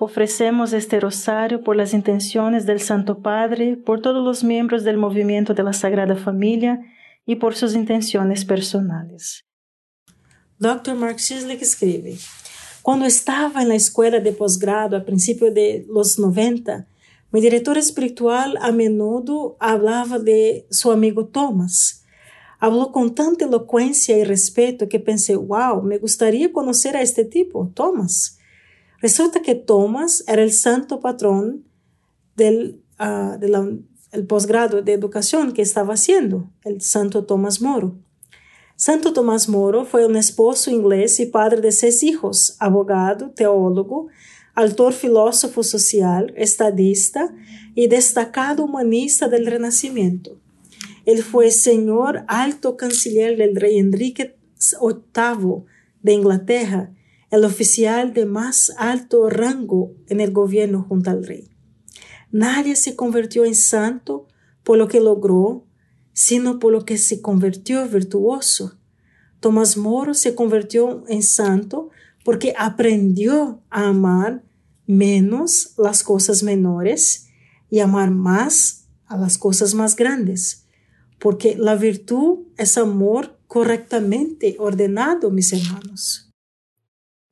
Ofrecemos este rosario por las intenciones del Santo Padre, por todos los miembros del movimiento de la Sagrada Familia y por sus intenciones personales. Dr. Mark Sislick escribe, Cuando estaba en la escuela de posgrado a principios de los 90, mi director espiritual a menudo hablaba de su amigo Thomas. Habló con tanta elocuencia y respeto que pensé, wow, me gustaría conocer a este tipo, Thomas. Resulta que Thomas era el santo patrón del posgrado de educación que estaba haciendo, el santo Tomás Moro. Santo Tomás Moro fue un esposo inglés y padre de seis hijos, abogado, teólogo, autor filósofo social, estadista y destacado humanista del Renacimiento. Él fue señor alto canciller del rey Enrique VIII de Inglaterra el oficial de más alto rango en el gobierno junto al rey. Nadie se convirtió en santo por lo que logró, sino por lo que se convirtió virtuoso. Tomás Moro se convirtió en santo porque aprendió a amar menos las cosas menores y amar más a las cosas más grandes, porque la virtud es amor correctamente ordenado, mis hermanos.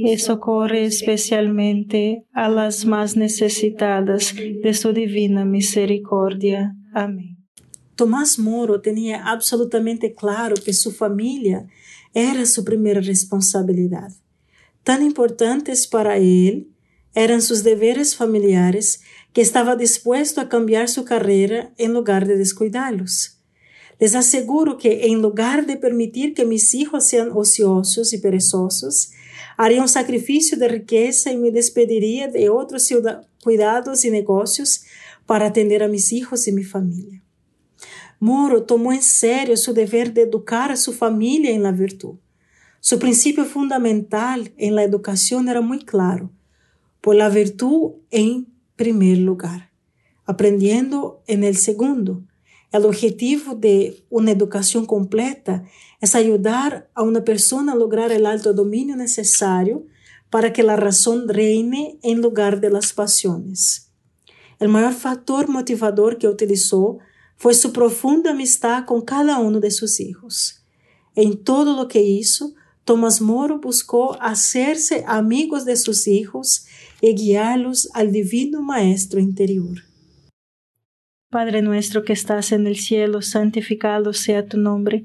y socorre especialmente a las más necesitadas de su divina misericordia. Amén. Tomás Moro tenía absolutamente claro que su familia era su primera responsabilidad. Tan importantes para él eran sus deberes familiares que estaba dispuesto a cambiar su carrera en lugar de descuidarlos. Les aseguro que en lugar de permitir que mis hijos sean ociosos y perezosos, haría un sacrificio de riqueza y me despediría de otros cuidados y negocios para atender a mis hijos y mi familia. Moro tomó en serio su deber de educar a su familia en la virtud. Su principio fundamental en la educación era muy claro, por la virtud en primer lugar, aprendiendo en el segundo. El objetivo de una educación completa es ayudar a una persona a lograr el alto dominio necesario para que la razón reine en lugar de las pasiones. El mayor factor motivador que utilizó fue su profunda amistad con cada uno de sus hijos. En todo lo que hizo, Tomás Moro buscó hacerse amigos de sus hijos y guiarlos al divino Maestro interior. Padre nuestro que estás en el cielo, santificado sea tu nombre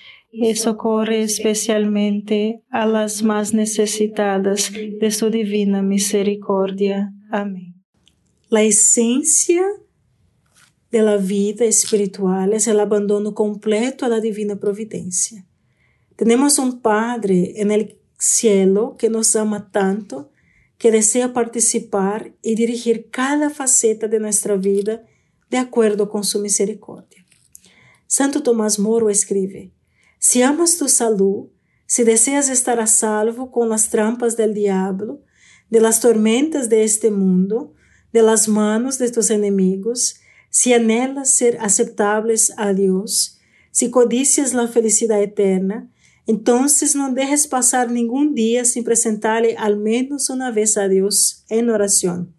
y socorre especialmente a las más necesitadas de su divina misericordia. Amén. La esencia de la vida espiritual es el abandono completo a la divina providencia. Tenemos un Padre en el cielo que nos ama tanto, que desea participar y dirigir cada faceta de nuestra vida de acuerdo con su misericordia. Santo Tomás Moro escribe, si amas tu salud, si deseas estar a salvo con las trampas del diablo, de las tormentas de este mundo, de las manos de tus enemigos, si anhelas ser aceptables a Dios, si codicias la felicidad eterna, entonces no dejes pasar ningún día sin presentarle al menos una vez a Dios en oración,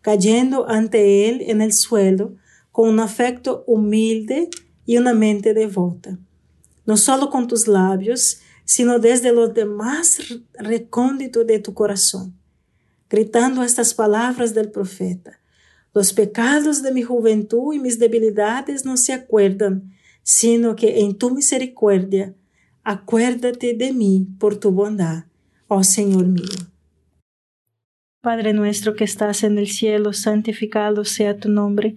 cayendo ante Él en el suelo con un afecto humilde y una mente devota no solo con tus labios, sino desde lo demás recóndito de tu corazón, gritando estas palabras del profeta. Los pecados de mi juventud y mis debilidades no se acuerdan, sino que en tu misericordia, acuérdate de mí por tu bondad, oh Señor mío. Padre nuestro que estás en el cielo, santificado sea tu nombre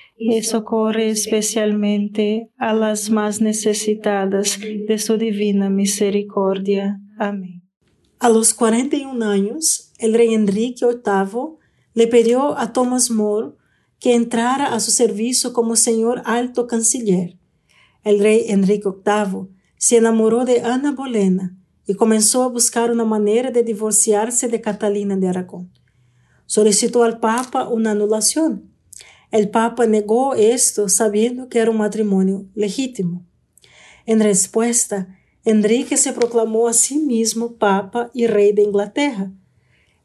y socorre especialmente a las más necesitadas de su divina misericordia. Amén. A los 41 años, el rey Enrique VIII le pidió a Thomas More que entrara a su servicio como señor alto canciller. El rey Enrique VIII se enamoró de Ana Bolena y comenzó a buscar una manera de divorciarse de Catalina de Aragón. Solicitó al Papa una anulación el Papa negó esto sabiendo que era un matrimonio legítimo. En respuesta, Enrique se proclamó a sí mismo Papa y Rey de Inglaterra.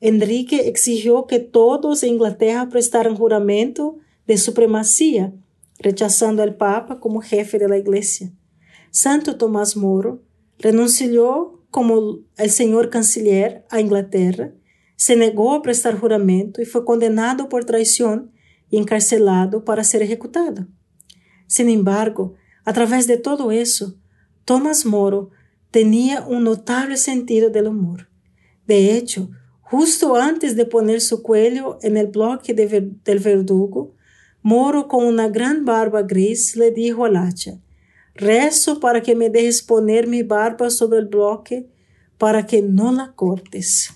Enrique exigió que todos en Inglaterra prestaran juramento de supremacía, rechazando al Papa como jefe de la Iglesia. Santo Tomás Moro renunció como el señor canciller a Inglaterra, se negó a prestar juramento y fue condenado por traición y encarcelado para ser ejecutado. Sin embargo, a través de todo eso, Thomas Moro tenía un notable sentido del humor. De hecho, justo antes de poner su cuello en el bloque del verdugo, Moro con una gran barba gris le dijo al hacha, rezo para que me dejes poner mi barba sobre el bloque para que no la cortes.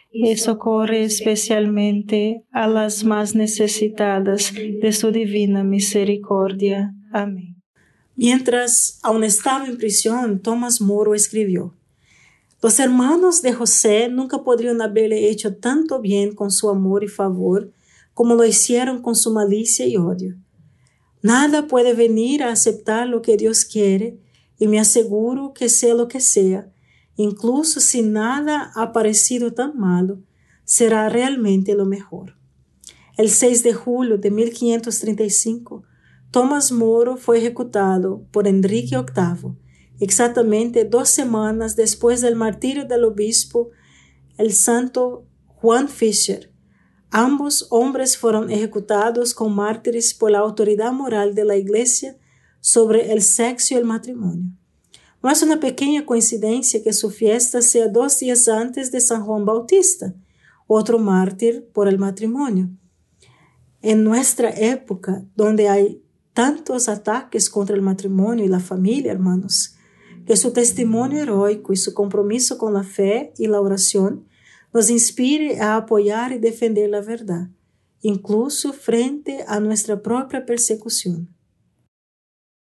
y socorre especialmente a las más necesitadas de su divina misericordia. Amén. Mientras aún estaba en prisión, Tomás Moro escribió, Los hermanos de José nunca podrían haberle hecho tanto bien con su amor y favor como lo hicieron con su malicia y odio. Nada puede venir a aceptar lo que Dios quiere y me aseguro que sea lo que sea, incluso si nada ha parecido tan malo, será realmente lo mejor. El 6 de julio de 1535, Tomás Moro fue ejecutado por Enrique VIII, exactamente dos semanas después del martirio del obispo, el santo Juan Fischer. Ambos hombres fueron ejecutados con mártires por la autoridad moral de la Iglesia sobre el sexo y el matrimonio. No es una pequeña coincidencia que su fiesta sea dos días antes de San Juan Bautista, otro mártir por el matrimonio. En nuestra época, donde hay tantos ataques contra el matrimonio y la familia, hermanos, que su testimonio heroico y su compromiso con la fe y la oración nos inspire a apoyar y defender la verdad, incluso frente a nuestra propia persecución.